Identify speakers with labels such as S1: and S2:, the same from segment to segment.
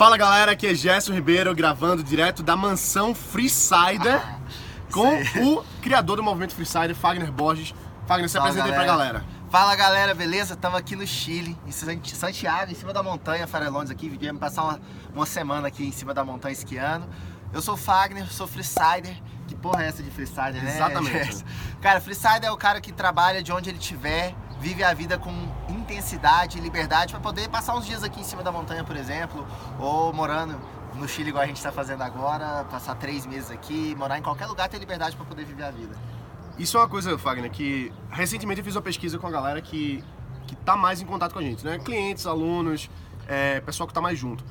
S1: Fala galera, aqui é Gerson Ribeiro gravando direto da mansão Freesider com o criador do movimento Freesider, Fagner Borges. Fagner, se
S2: Fala,
S1: apresenta aí pra galera.
S2: Fala galera, beleza? Estamos aqui no Chile, em Sant- Santiago, em cima da montanha, Farelones aqui. Viemos passar uma, uma semana aqui em cima da montanha esquiando. Eu sou o Fagner, sou freesider. Que porra é essa de freesider, né?
S1: Exatamente.
S2: Cara, freesider é o cara que trabalha de onde ele estiver, vive a vida com intensidade e liberdade para poder passar uns dias aqui em cima da montanha, por exemplo, ou morando no Chile igual a gente está fazendo agora, passar três meses aqui, morar em qualquer lugar, ter liberdade para poder viver a vida.
S1: Isso é uma coisa, Fagner, que recentemente eu fiz uma pesquisa com a galera que, que tá mais em contato com a gente, né? Clientes, alunos, é, pessoal que tá mais junto.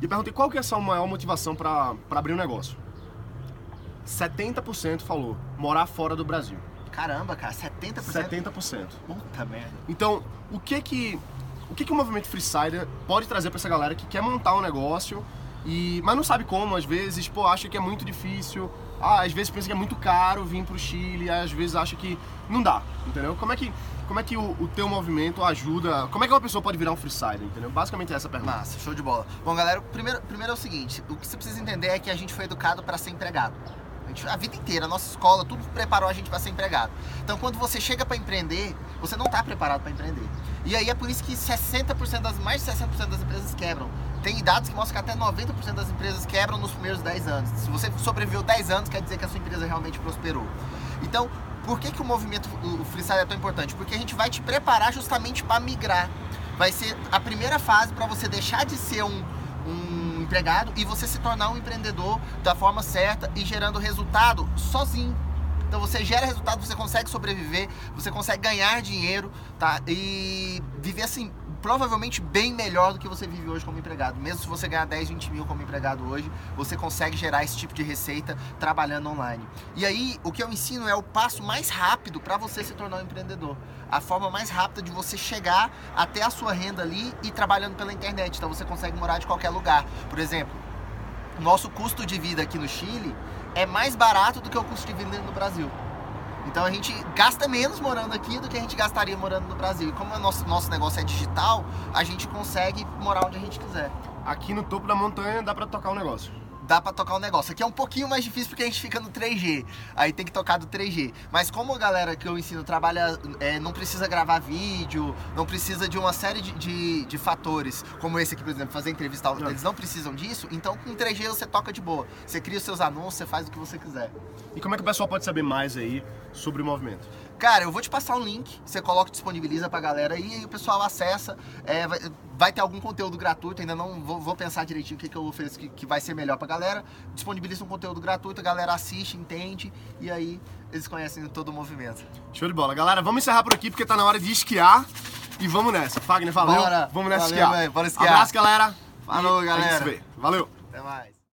S1: E perguntei qual que é a sua maior motivação para abrir um negócio. 70% falou morar fora do Brasil.
S2: Caramba, cara, 70%?
S1: 70%.
S2: Puta merda.
S1: Então, o que que o que que o movimento Freesider pode trazer para essa galera que quer montar um negócio e mas não sabe como, às vezes, pô, acha que é muito difícil, ah, às vezes pensa que é muito caro vir pro Chile, às vezes acha que não dá, entendeu? Como é que como é que o, o teu movimento ajuda? Como é que uma pessoa pode virar um freesider, entendeu? Basicamente é essa a pergunta.
S2: Massa, show de bola. Bom, galera, primeiro, primeiro é o seguinte: o que você precisa entender é que a gente foi educado para ser empregado. A, vida inteira, a nossa escola, tudo preparou a gente para ser empregado. Então, quando você chega para empreender, você não está preparado para empreender. E aí é por isso que 60% das, mais de 60% das empresas quebram. Tem dados que mostram que até 90% das empresas quebram nos primeiros 10 anos. Se você sobreviveu 10 anos, quer dizer que a sua empresa realmente prosperou. Então, por que, que o movimento, o freestyle é tão importante? Porque a gente vai te preparar justamente para migrar. Vai ser a primeira fase para você deixar de ser um, um empregado e você se tornar um empreendedor da forma certa e gerando resultado sozinho. Então você gera resultado, você consegue sobreviver, você consegue ganhar dinheiro, tá? E viver assim, provavelmente bem melhor do que você vive hoje como empregado. Mesmo se você ganhar 10, 20 mil como empregado hoje, você consegue gerar esse tipo de receita trabalhando online. E aí, o que eu ensino é o passo mais rápido para você se tornar um empreendedor. A forma mais rápida de você chegar até a sua renda ali e trabalhando pela internet. Então você consegue morar de qualquer lugar. Por exemplo, nosso custo de vida aqui no Chile é mais barato do que o custo de vida no Brasil. Então a gente gasta menos morando aqui do que a gente gastaria morando no Brasil. E como o nosso, nosso negócio é digital, a gente consegue morar onde a gente quiser.
S1: Aqui no topo da montanha dá para tocar um negócio.
S2: Dá pra tocar o negócio. Aqui é um pouquinho mais difícil porque a gente fica no 3G. Aí tem que tocar do 3G. Mas como a galera que eu ensino trabalha, é, não precisa gravar vídeo, não precisa de uma série de, de, de fatores, como esse aqui, por exemplo, fazer entrevista,
S1: Não.
S2: eles não precisam disso, então com 3G você toca de boa. Você cria os seus anúncios, você faz o que você quiser.
S1: E como é que o pessoal pode saber mais aí sobre o movimento?
S2: Cara, eu vou te passar um link, você coloca, disponibiliza pra galera aí, e aí o pessoal acessa. é, vai, vai ter algum conteúdo gratuito, ainda não vou, vou pensar direitinho o que, que eu ofereço que, que vai ser melhor pra galera. Disponibiliza um conteúdo gratuito, a galera assiste, entende, e aí eles conhecem todo o movimento.
S1: Show de bola. Galera, vamos encerrar por aqui porque tá na hora de esquiar. E vamos nessa. Fagner, valeu.
S2: Bora.
S1: Vamos nessa
S2: Valeu,
S1: esquiar.
S2: velho. Bora esquiar.
S1: Abraço, galera.
S2: Falou,
S1: E A gente
S2: galera.
S1: se vê. Valeu.
S2: Até mais.